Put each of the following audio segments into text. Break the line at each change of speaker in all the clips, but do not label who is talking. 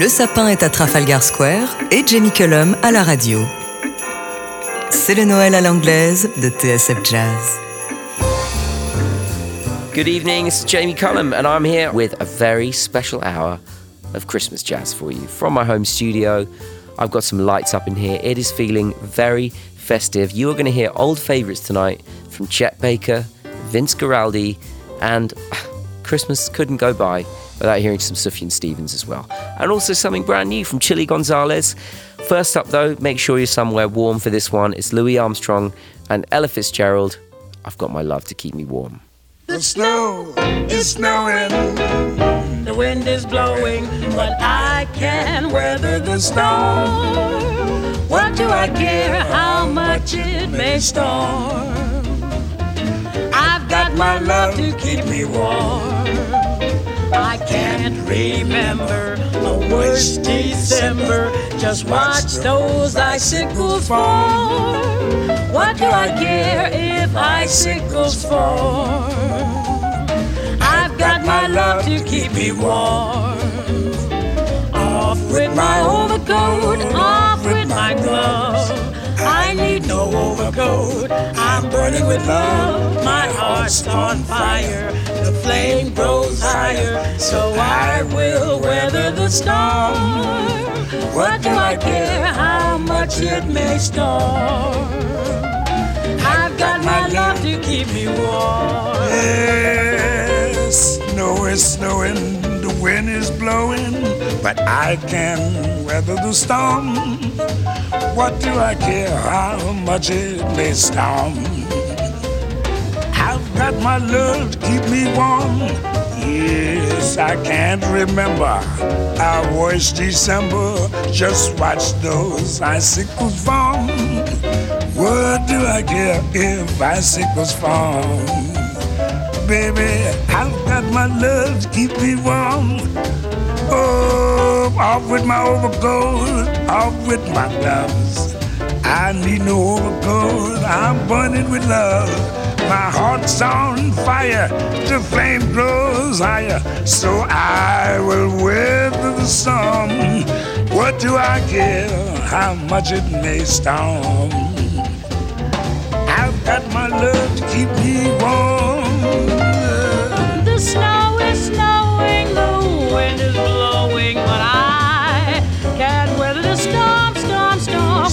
Le sapin est à Trafalgar Square et Jamie Cullum à la radio. C'est le Noël à l'anglaise de TSF Jazz.
Good evening, it's Jamie Cullum, and I'm here with a very special hour of Christmas jazz for you from my home studio. I've got some lights up in here. It is feeling very festive. You are going to hear old favourites tonight from Chet Baker, Vince Guaraldi, and Christmas couldn't go by without hearing some Sufjan Stevens as well. And also something brand new from Chilly Gonzales. First up, though, make sure you're somewhere warm for this one. It's Louis Armstrong and Ella Fitzgerald. I've got my love to keep me warm.
The snow is snowing,
the wind is blowing, but I can weather the storm. What do I care how much it may storm? I've got my love to keep me warm. I can't remember a worse December. Just watch those icicles fall. What do I care if icicles fall? I've got my love to keep me warm. Off with my overcoat, off with my glove. I need no overcoat. I'm burning with love. My heart's on fire. The flame grows higher. So I will weather the storm. What do I care how much it may storm? I've got my love to keep me warm.
Yes, snow is snowing, the wind is blowing, but I can weather the storm. What do I care how much it may storm? I've got my love to keep me warm. Yes, I can't remember our worst December. Just watch those icicles fall. What do I care if icicles fall? Baby, I've got my love to keep me warm. Oh, off with my overcoat, off with my gloves. I need no overcoat, I'm burning with love. My heart's on fire, the flame grows higher, so I will weather the storm. What do I care how much it may storm? I've got my love to keep me warm.
The snow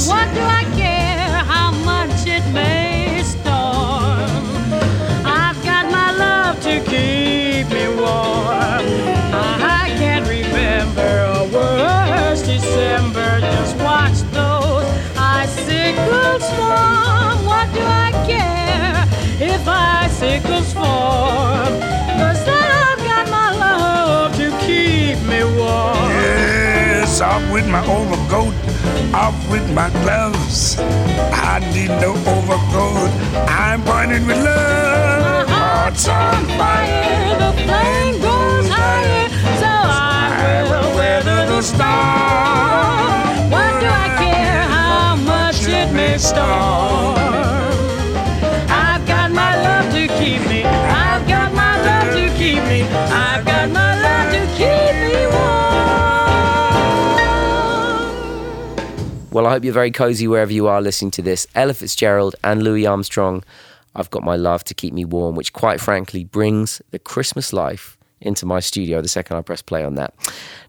What do I care how much it may storm? I've got my love to keep me warm. I can't remember a worse December. Just watch those icicles fall. What do I care if icicles? Cause I've got my love to keep me warm.
Yes, off with my overcoat, off with my gloves. I need no overcoat. I'm burning with love.
Heart's on fire, the flame goes higher, so I will weather the storm. What do I care how much it may storm? I've got my love to keep me. I've got my love to keep me. I've
Well, I hope you're very cozy wherever you are listening to this. Ella Fitzgerald and Louis Armstrong. I've got my love to keep me warm, which quite frankly brings the Christmas life into my studio the second I press play on that.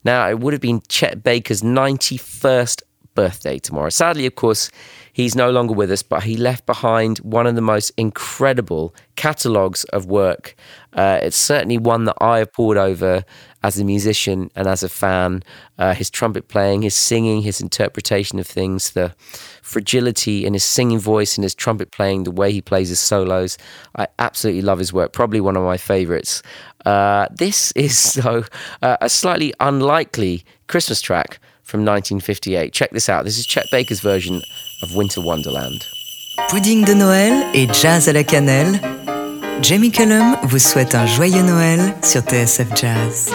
Now, it would have been Chet Baker's 91st birthday tomorrow. Sadly, of course, he's no longer with us, but he left behind one of the most incredible catalogues of work. Uh, it's certainly one that I have poured over as a musician and as a fan. Uh, his trumpet playing, his singing, his interpretation of things, the fragility in his singing voice and his trumpet playing, the way he plays his solos. I absolutely love his work, probably one of my favorites. Uh, this is so uh, a slightly unlikely Christmas track from 1958. Check this out. This is Chet Baker's version of Winter Wonderland.
Pudding de Noël et jazz à la cannelle. Jamie Cullum vous souhaite un joyeux Noël sur TSF Jazz.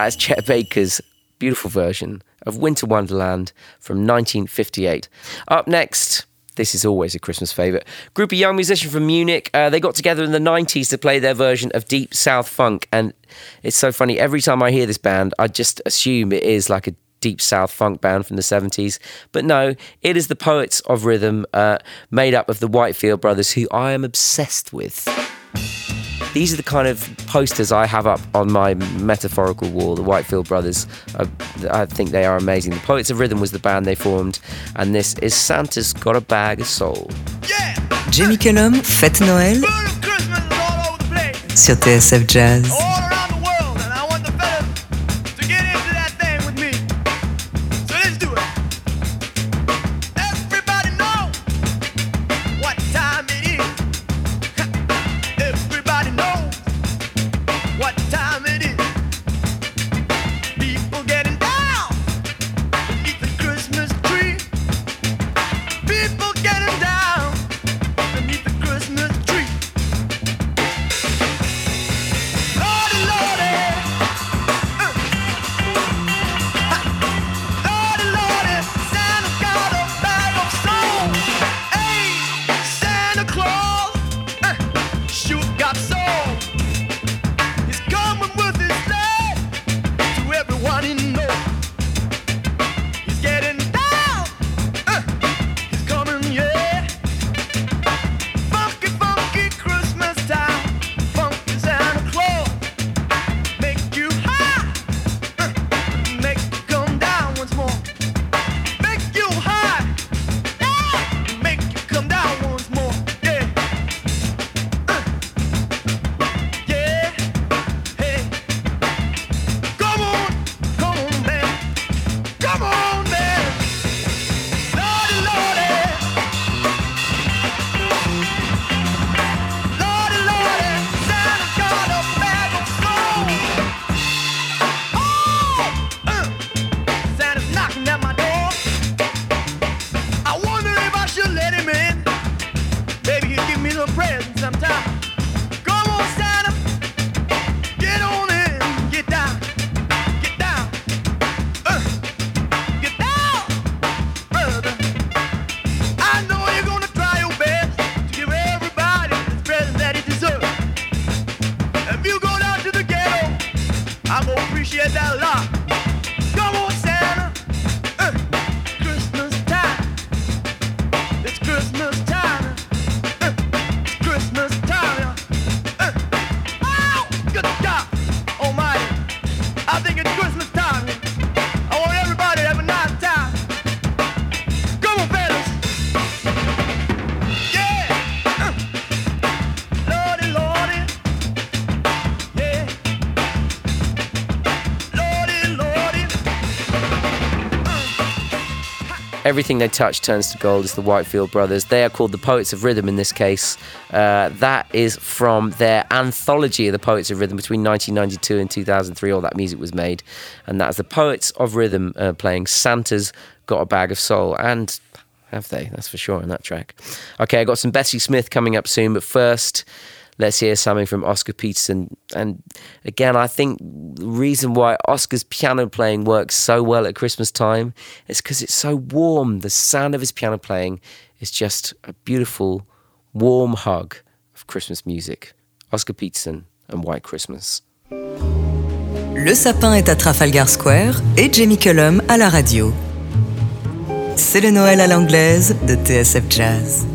That is Chet Baker's beautiful version of Winter Wonderland from 1958. Up next, this is always a Christmas favourite. Group of young musicians from Munich. Uh, they got together in the 90s to play their version of Deep South Funk. And it's so funny. Every time I hear this band, I just assume it is like a Deep South Funk band from the 70s. But no, it is the Poets of Rhythm, uh, made up of the Whitefield brothers, who I am obsessed with. These are the kind of posters I have up on my metaphorical wall. The Whitefield Brothers, I, I think they are amazing. The Poets of Rhythm was the band they formed, and this is Santa's Got a Bag of Soul.
Yeah. Jamie Cullum, Fête Noël sur TSF Jazz.
Everything they touch turns to gold is the Whitefield Brothers. They are called the Poets of Rhythm in this case. Uh, that is from their anthology of the Poets of Rhythm between 1992 and 2003. All that music was made. And that's the Poets of Rhythm uh, playing Santa's Got a Bag of Soul. And have they? That's for sure on that track. Okay, I got some Bessie Smith coming up soon, but first let's hear something from Oscar Peterson. And again, I think the reason why Oscar's piano playing works so well at Christmas time is because it's so warm. The sound of his piano playing is just a beautiful, warm hug of Christmas music. Oscar Peterson and White Christmas.
Le sapin est à Trafalgar Square et Jamie Cullum à la radio. C'est le Noël à l'anglaise de TSF Jazz.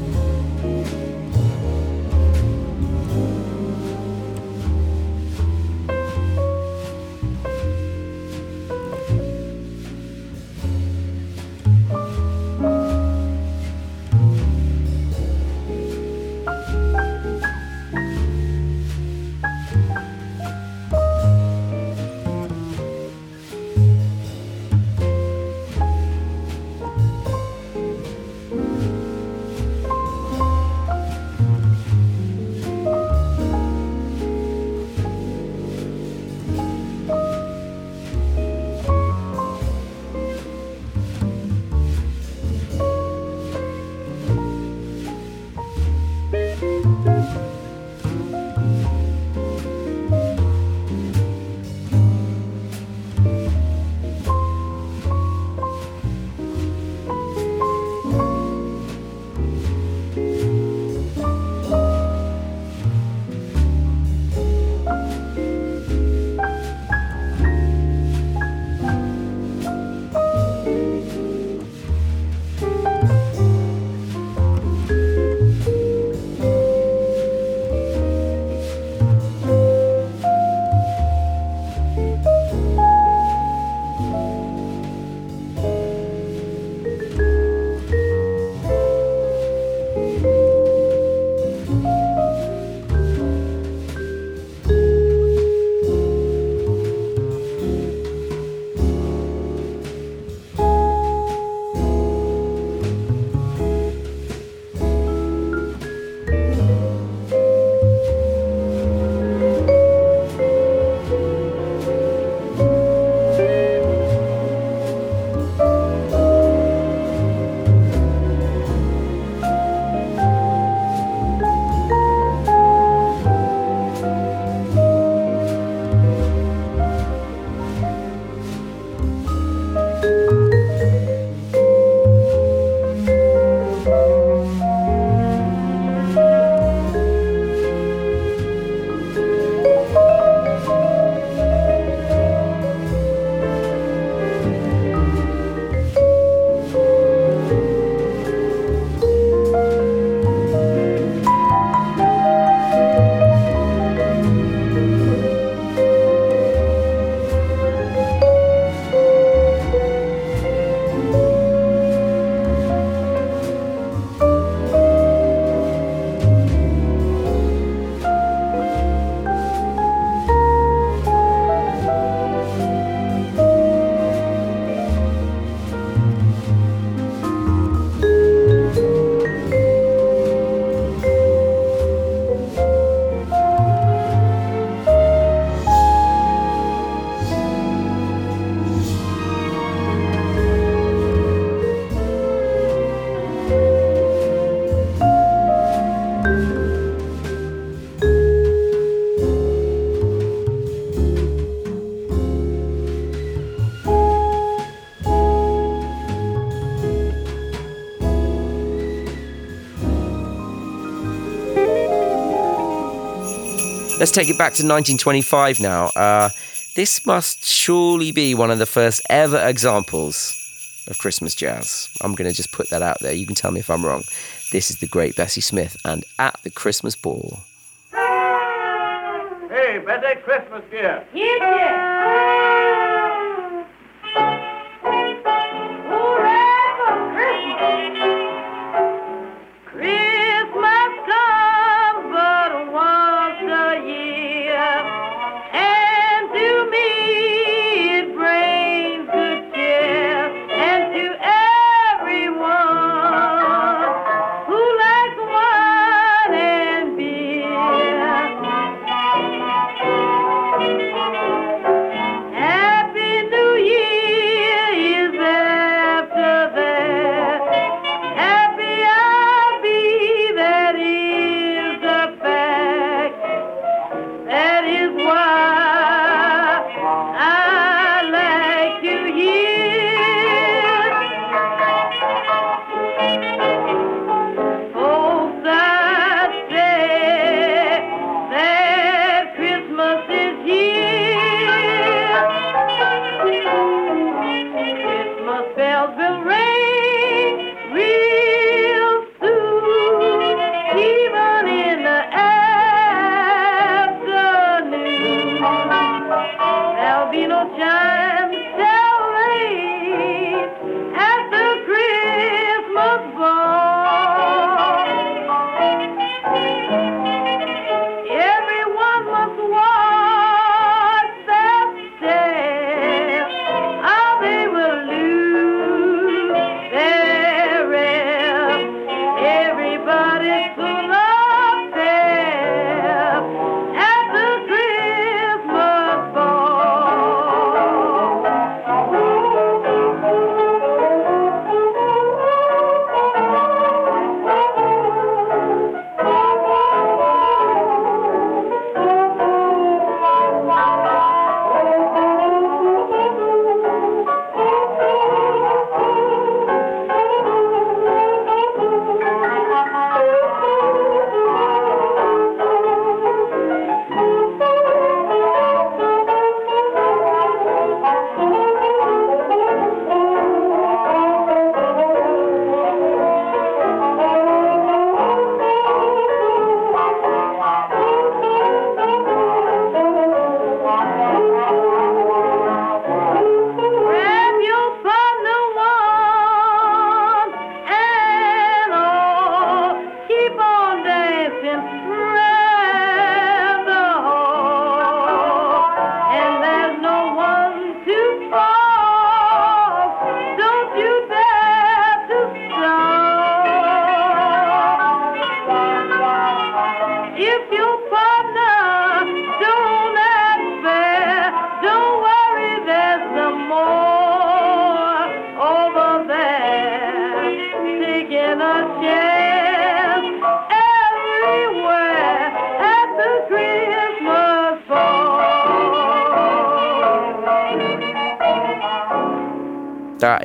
Let's take it back to 1925 now. Uh, this must surely be one of the first ever examples of Christmas jazz. I'm going to just put that out there. You can tell me if I'm wrong. This is the great Bessie Smith and At the Christmas Ball.
Hey, Bessie, Christmas here.
Yes,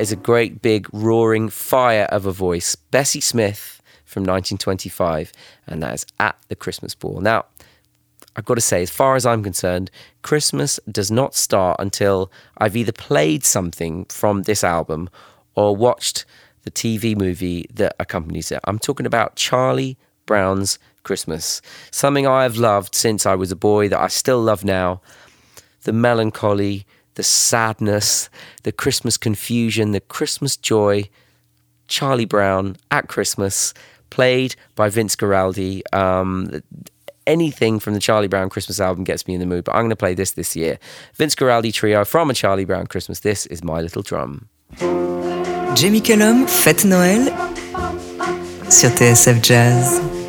is a
great big roaring fire of a voice. Bessie Smith from 1925, and that is at the Christmas ball. Now, I've got to say, as far as I'm concerned, Christmas does not start until I've either played something from this album or watched the TV movie that accompanies it. I'm talking about Charlie Brown's Christmas, something I have loved since I was a boy that I still love now. The melancholy, the sadness, the Christmas confusion, the Christmas joy. Charlie Brown at Christmas, played by Vince Guaraldi. Um, anything from the Charlie Brown Christmas album gets me in the mood, but I'm going to play this this year. Vince Guaraldi Trio from a Charlie Brown Christmas. This is My Little Drum.
Jamie Cullum, Fête Noël sur TSF Jazz.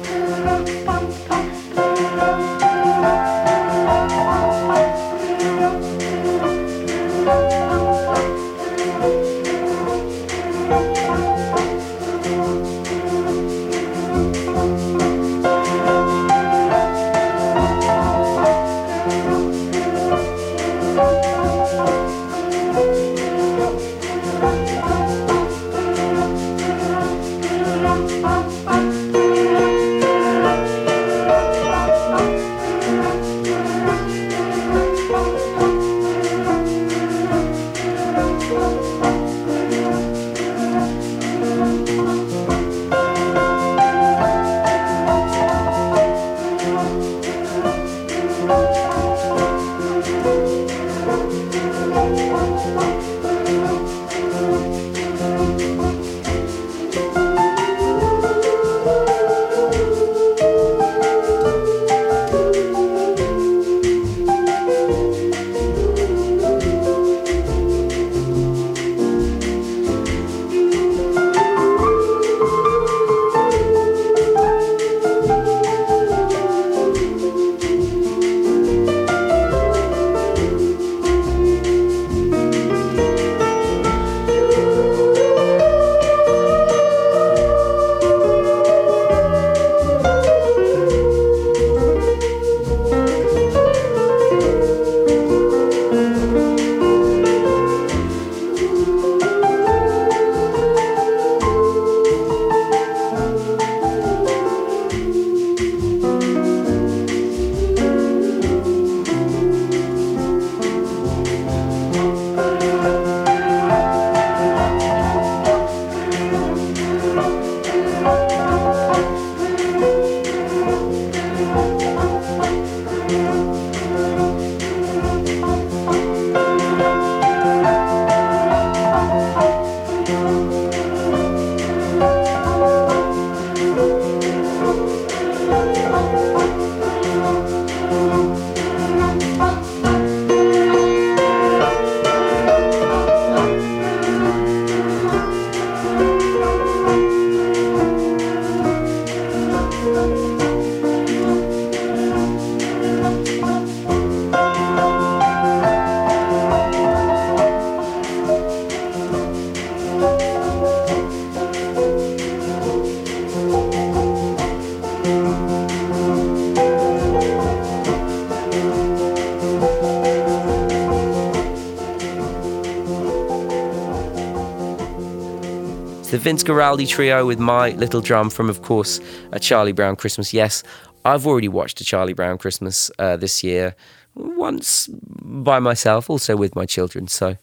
Vince Guaraldi trio with My Little Drum from, of course, A Charlie Brown Christmas. Yes, I've already watched A Charlie Brown Christmas uh, this year, once by myself, also with my children. So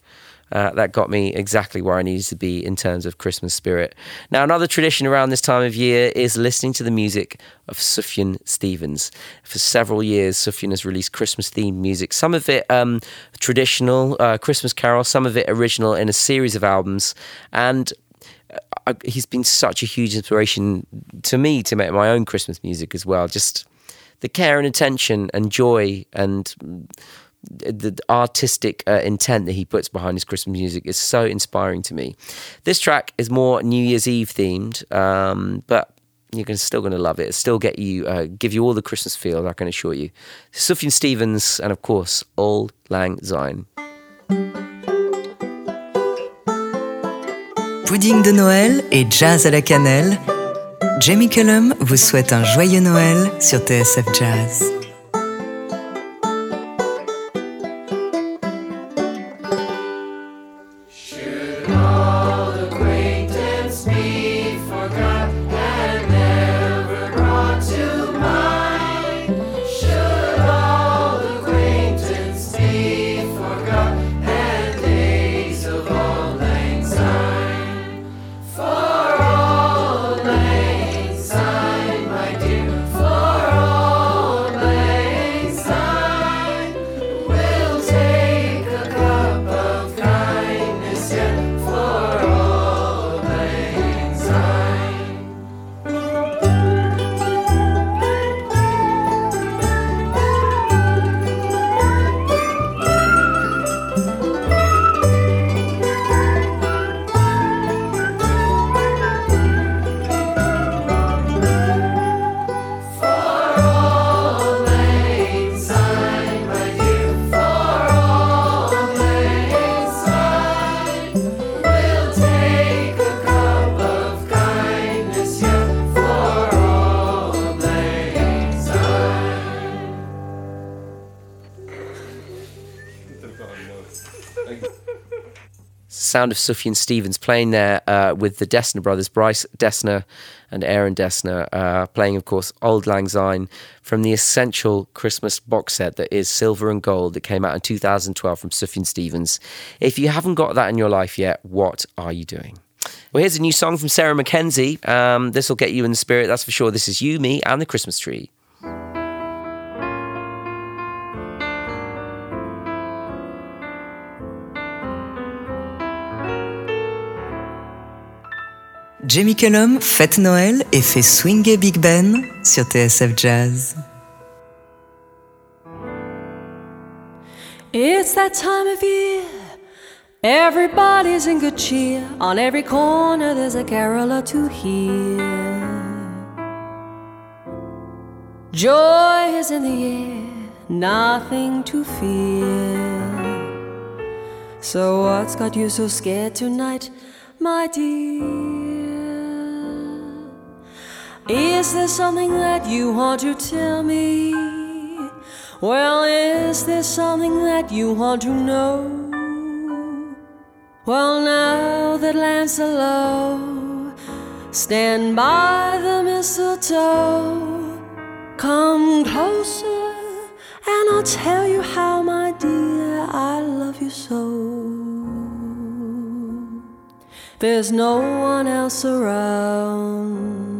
uh, that got me exactly where I needed to be in terms of Christmas spirit. Now, another tradition around this time of year is listening to the music of Sufjan Stevens. For several years, Sufjan has released Christmas themed music, some of it um, traditional, uh, Christmas carol, some of it original in a series of albums. And uh, he's been such a huge inspiration to me to make my own Christmas music as well. Just the care and attention and joy and the artistic uh, intent that he puts behind his Christmas music is so inspiring to me. This track is more New Year's Eve themed, um, but you're still going to love it. still get you, uh, give you all the Christmas feel. I can assure you. Sufjan Stevens and of course Auld Lang Syne.
Pudding de Noël et jazz à la cannelle. Jamie Cullum vous souhaite un joyeux Noël sur TSF Jazz.
Sound of Sufjan Stevens playing there uh, with the Dessner brothers, Bryce Dessner and Aaron Dessner, uh, playing, of course, Auld Lang Syne from the essential Christmas box set that is Silver and Gold that came out in 2012 from Sufjan Stevens. If you haven't got that in your life yet, what are you doing? Well, here's a new song from Sarah McKenzie. Um, this will get you in the spirit, that's for sure. This is You, Me, and the Christmas Tree.
Jamie Cullum fête Noël et fait swinger Big Ben sur TSF Jazz.
It's that time of year. Everybody's in good cheer. On every corner, there's a caroler to hear. Joy is in the air, nothing to fear. So, what's got you so scared tonight, my dear? Is there something that you want to tell me? Well, is there something that you want to know? Well, now that Lancelot stand by the mistletoe, come closer and I'll tell you how, my dear, I love you so. There's no one else around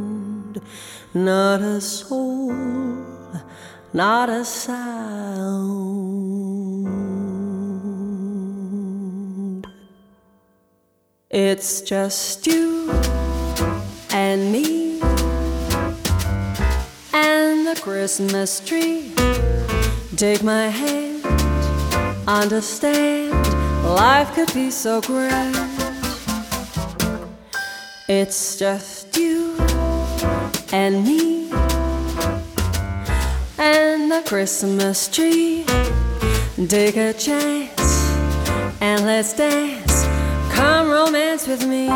not a soul, not a sound. It's just you and me and the Christmas tree. Take my hand, understand life could be so grand. It's just and me and the Christmas tree. Take a chance and let's dance. Come romance with me.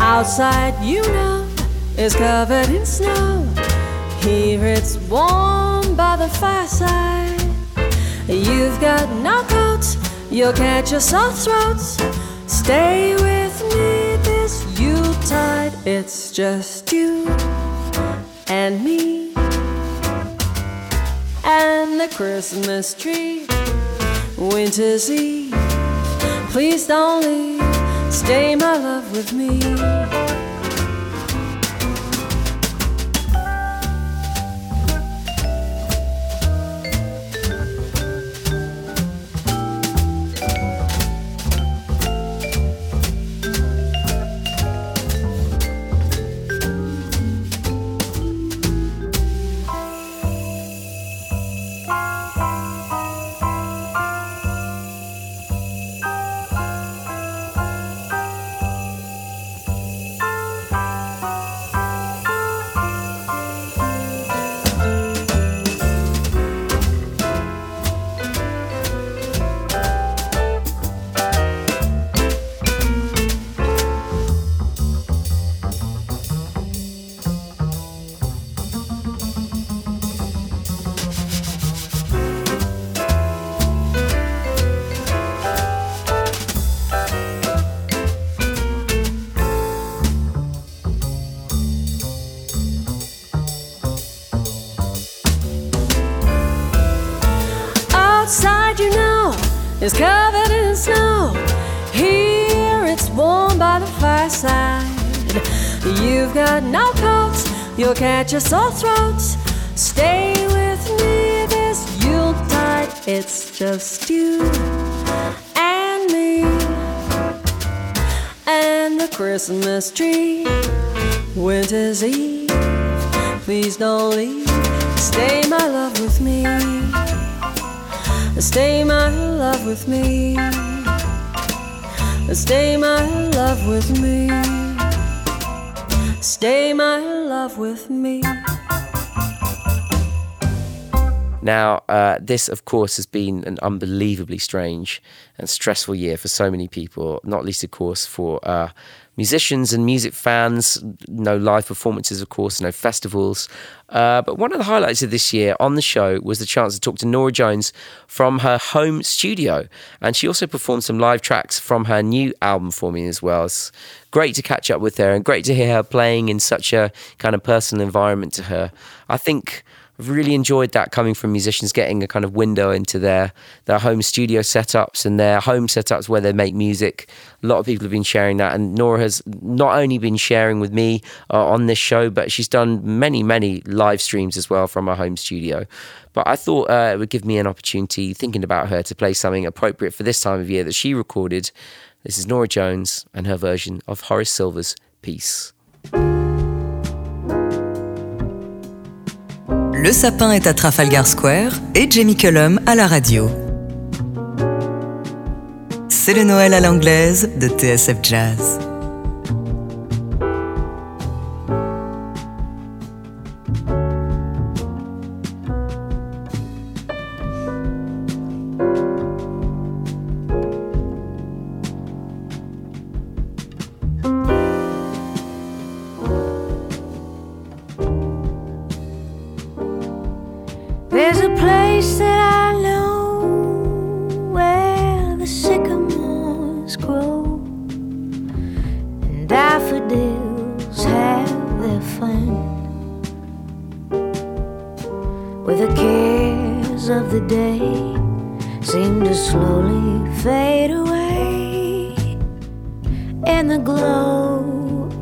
Outside, you know, is covered in snow. Here it's warm by the fireside. You've got no coat, you'll catch a sore throat Stay with Yuletide. It's just you and me and the Christmas tree. Winter's Eve. Please don't leave. Stay, my love, with me. Got no coats, you'll catch a sore throat. Stay with me this Yuletide. It's just you and me and the Christmas tree. Winter's Eve, please don't leave. Stay, my love, with me. Stay, my love, with me. Stay, my love, with me. Stay, my love, with me.
Now, uh, this, of course, has been an unbelievably strange and stressful year for so many people, not least, of course, for uh, musicians and music fans. No live performances, of course, no festivals. Uh, but one of the highlights of this year on the show was the chance to talk to Norah Jones from her home studio. And she also performed some live tracks from her new album for me as well. It's great to catch up with her and great to hear her playing in such a kind of personal environment to her. I think. I've really enjoyed that coming from musicians getting a kind of window into their their home studio setups and their home setups where they make music. A lot of people have been sharing that, and Norah has not only been sharing with me uh, on this show, but she's done many many live streams as well from her home studio. But I thought uh, it would give me an opportunity, thinking about her, to play something appropriate for this time of year that she recorded. This is Norah Jones and her version of Horace Silver's Peace.
Le sapin est à Trafalgar Square et Jamie Cullum à la radio. C'est le Noël à l'anglaise de TSF Jazz.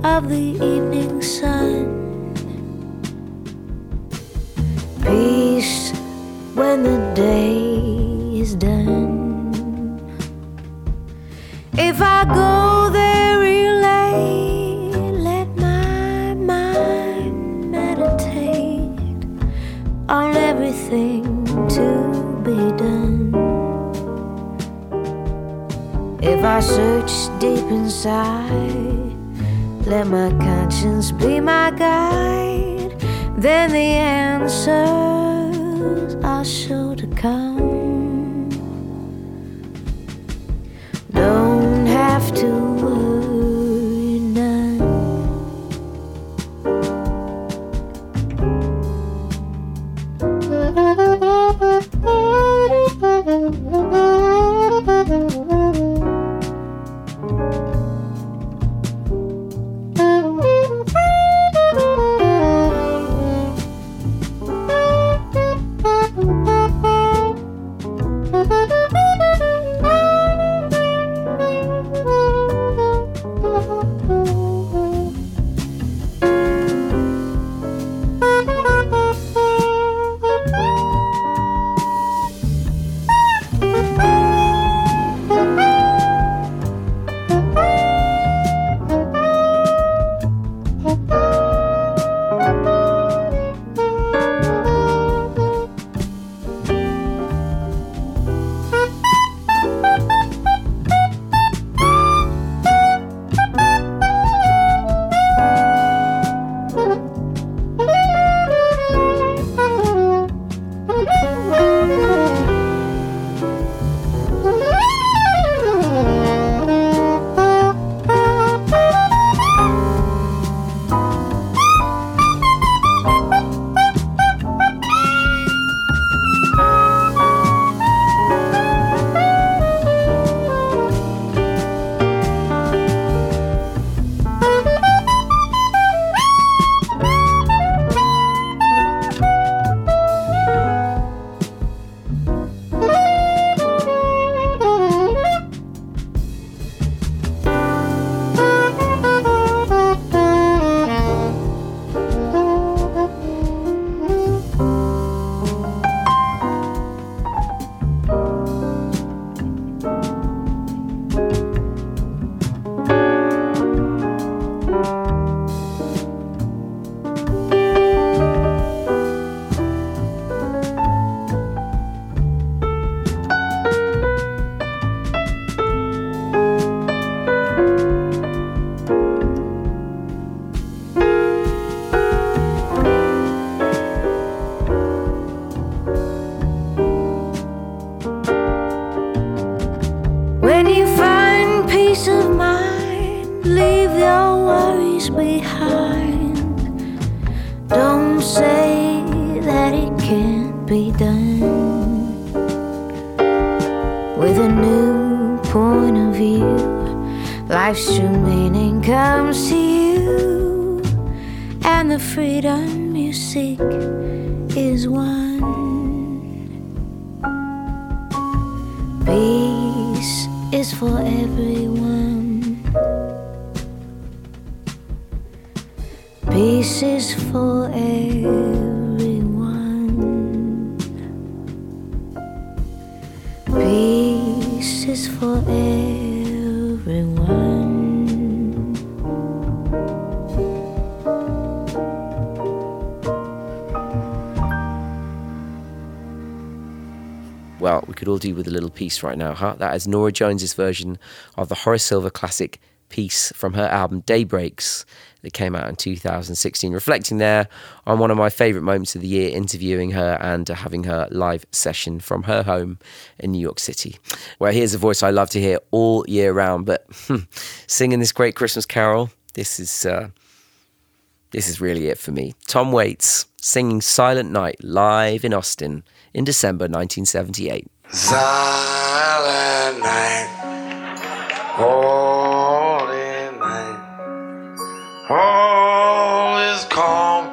Of the evening sun. When the day is done. If I go there real late, let my mind meditate on everything to be done. If I search deep inside, let my conscience be my guide then the answers sure to come. Don't have to With a
little piece right now, huh? That is Norah Jones's version of the Horace Silver classic piece from her album Day Breaks that came out in 2016, reflecting there on one of my favourite moments of the year, interviewing her and uh, having her live session from her home in New York City. Well, here's a voice I love to hear all year round, but hmm, singing this great Christmas carol, this is. Uh, this is really it for me. Tom Waits singing Silent Night live in Austin in December 1978.
Silent night, holy night, all is calm,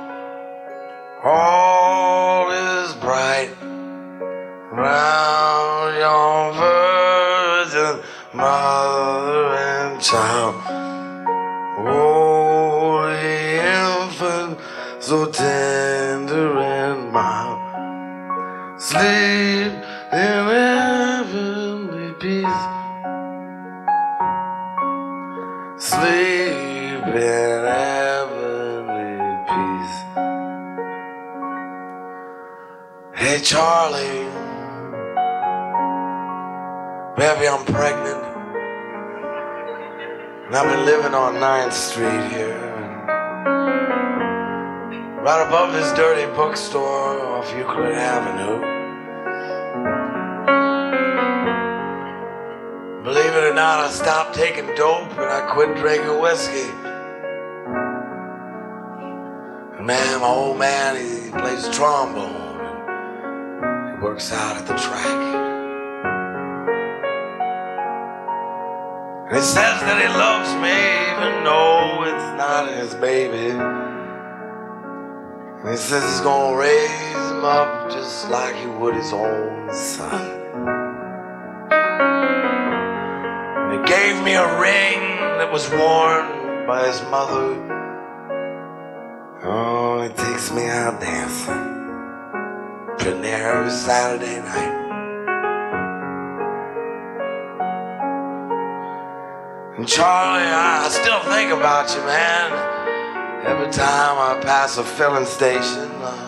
all is bright. Round your virgin mother and child, holy infant, so tender and mild. Sleep Charlie, baby, I'm pregnant. And I've been living on 9th Street here. Right above this dirty bookstore off Euclid Avenue. Believe it or not, I stopped taking dope and I quit drinking whiskey. Man, my old man, he plays trombone works out at the track. And he says that he loves me, even though it's not his baby. And he says he's gonna raise him up just like he would his own son. And he gave me a ring that was worn by his mother. Oh, he takes me out dancing. Every Saturday night. And Charlie, I still think about you, man. Every time I pass a filling station. Uh,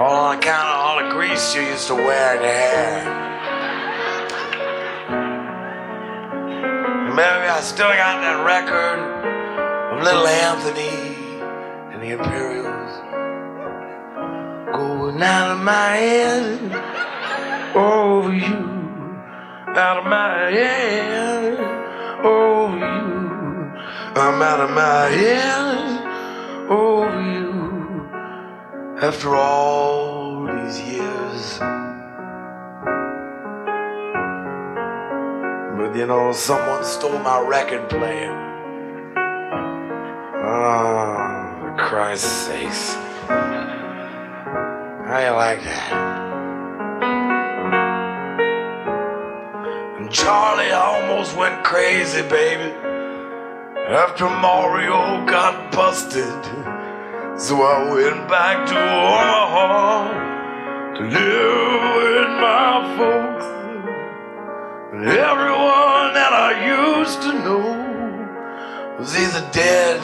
all on account of all the grease you used to wear in your hair. Maybe I still got that record of Little Anthony and the Imperials out of my head over you, out of my head over you. I'm out of my head over you after all these years. But you know, someone stole my record player. Oh, for Christ's sakes. You like that? And Charlie almost went crazy, baby. After Mario got busted. So I went back to Omaha to live with my folks. And everyone that I used to know was either dead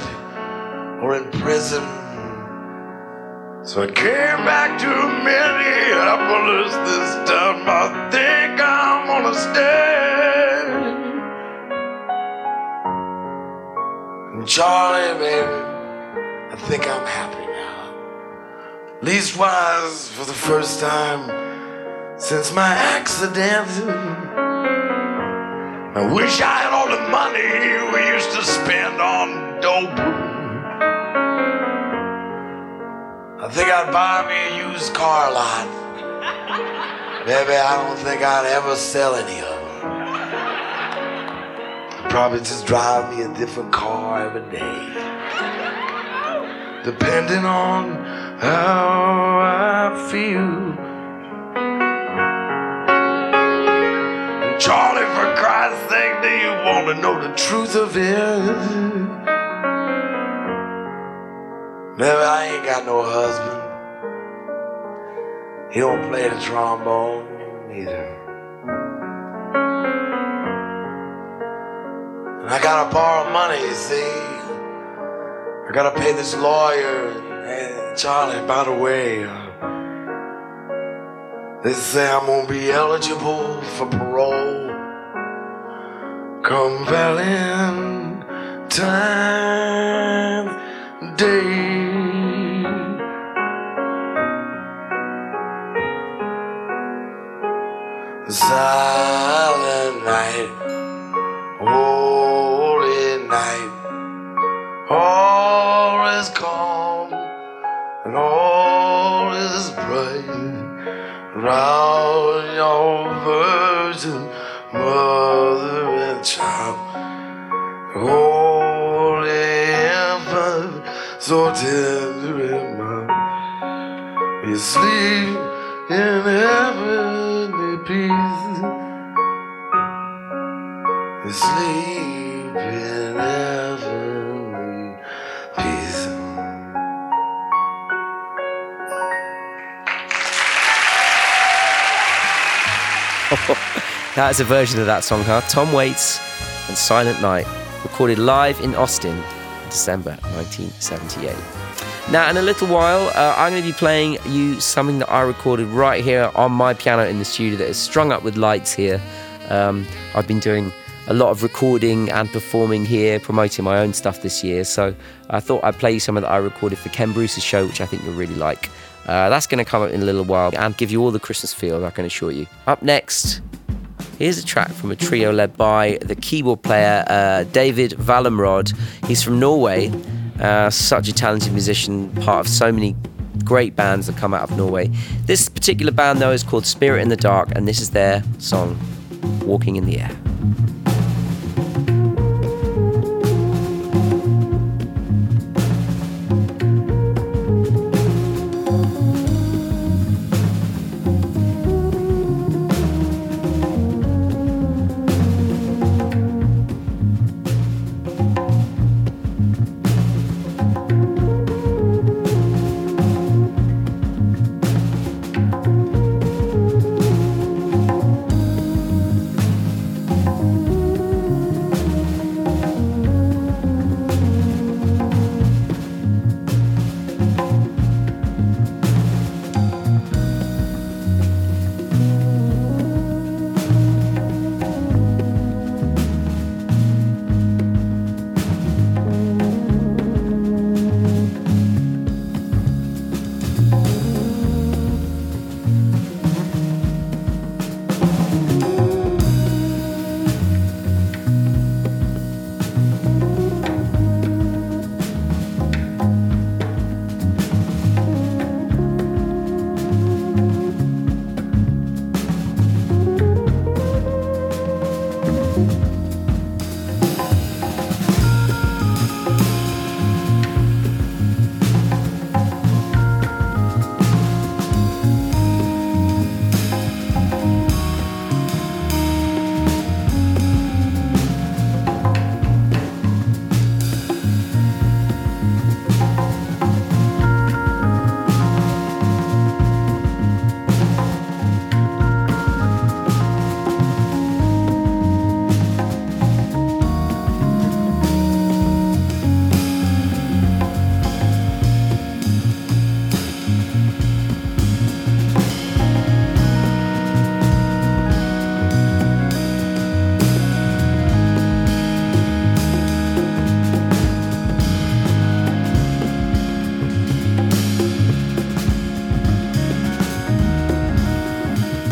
or in prison. So I came back to Minneapolis this time. I think I'm gonna stay. And Charlie, baby. I think I'm happy now. Leastwise, for the first time since my accident. I wish I had all the money we used to spend on dope. I think I'd buy me a used car lot. Maybe I don't think I'd ever sell any of them. Probably just drive me a different car every day depending on how I feel. Charlie, for Christ's sake, do you want to know the truth of it? Maybe I ain't got no husband. He don't play the trombone either. And I gotta borrow money, you see. I gotta pay this lawyer. And Charlie, by the way, uh, they say I'm gonna be eligible for parole come Valentine's Day. Silent night, holy night. All is calm and all is bright round your virgin mother and child. Holy infant, so tender
That's a version of that song, huh? Tom Waits and Silent Night, recorded live in Austin, December 1978. Now, in a little while, uh, I'm going to be playing you something that I recorded right here on my piano in the studio that is strung up with lights here. Um, I've been doing a lot of recording and performing here, promoting my own stuff this year. So I thought I'd play you some of that I recorded for Ken Bruce's show, which I think you'll really like. Uh, that's going to come up in a little while and give you all the Christmas feel, I can assure you. Up next, here's a track from a trio led by the keyboard player uh, David Wallumrød. He's from Norway, uh, such a talented musician, part of so many great bands that come out of Norway. This particular band, though, is called Spirit in the Dark, and this is their song, Walking in the Air.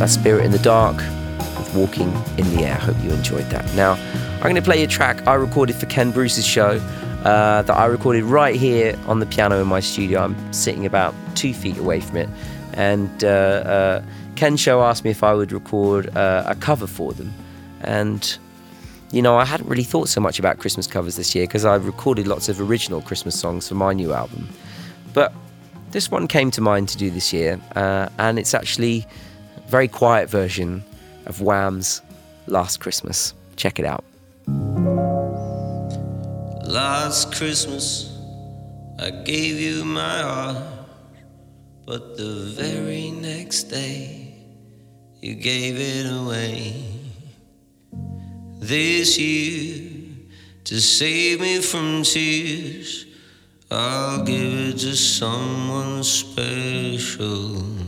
That's Spirit in the Dark with Walking in the Air. Hope you enjoyed that. Now, I'm going to play a track I recorded for Ken Bruce's show uh, that I recorded right here on the piano in my studio. I'm sitting about two feet away from it. And uh, uh, Ken Show asked me if I would record uh, a cover for them. And you know, I hadn't really thought so much about Christmas covers this year because I've recorded lots of original Christmas songs for my new album. But this one came to mind to do this year, uh, and it's actually very quiet version of Wham's Last Christmas. Check it out.
Last Christmas, I gave you my heart, but the very next day, you gave it away. This year, to save me from tears, I'll give it to someone special.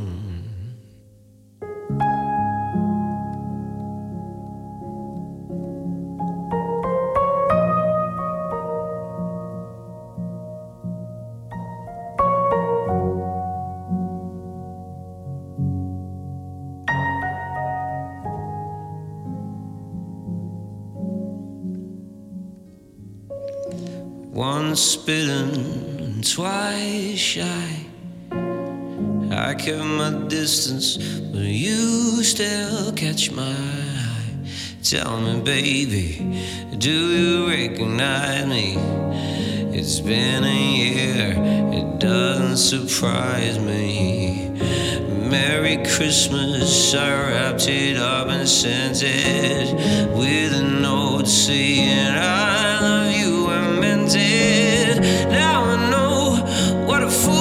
Once bitten, twice shy. I kept my distance, but you still catch my eye. Tell me, baby, do you recognize me? It's been a year, it doesn't surprise me. Merry Christmas, I wrapped it up and sent it with a note saying I love you and meant it. Fool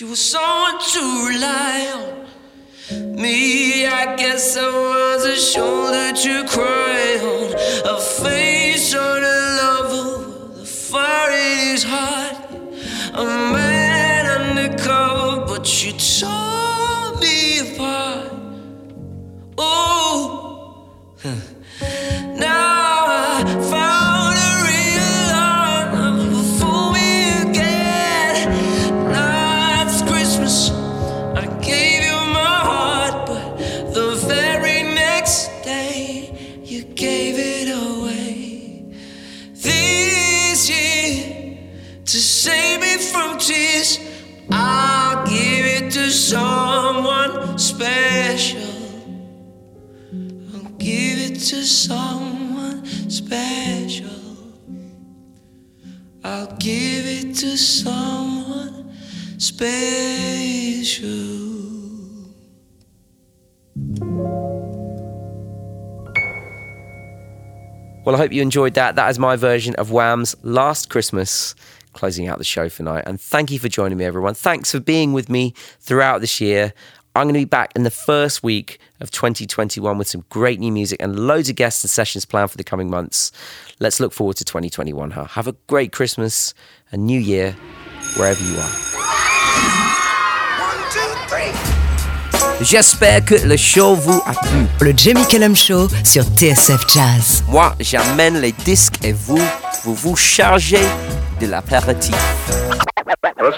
you were someone to rely on. Me, I guess I was a shoulder to cry on, a face on a lover with a fire in his heart, a man undercover, but you tore me apart. Oh, now
hope you enjoyed that. That is my version of Wham's Last Christmas, closing out the show for night. And thank you for joining me, everyone. Thanks for being with me throughout this year. I'm going to be back in the first week of 2021 with some great new music and loads of guests and sessions planned for the coming months. Let's look forward to 2021. Huh? Have a great Christmas and New Year wherever you are. J'espère que le show vous a plu.
Le Jamie Callum Show sur TSF Jazz.
Moi, j'amène les disques et vous, vous vous chargez de l'apéritif.
That's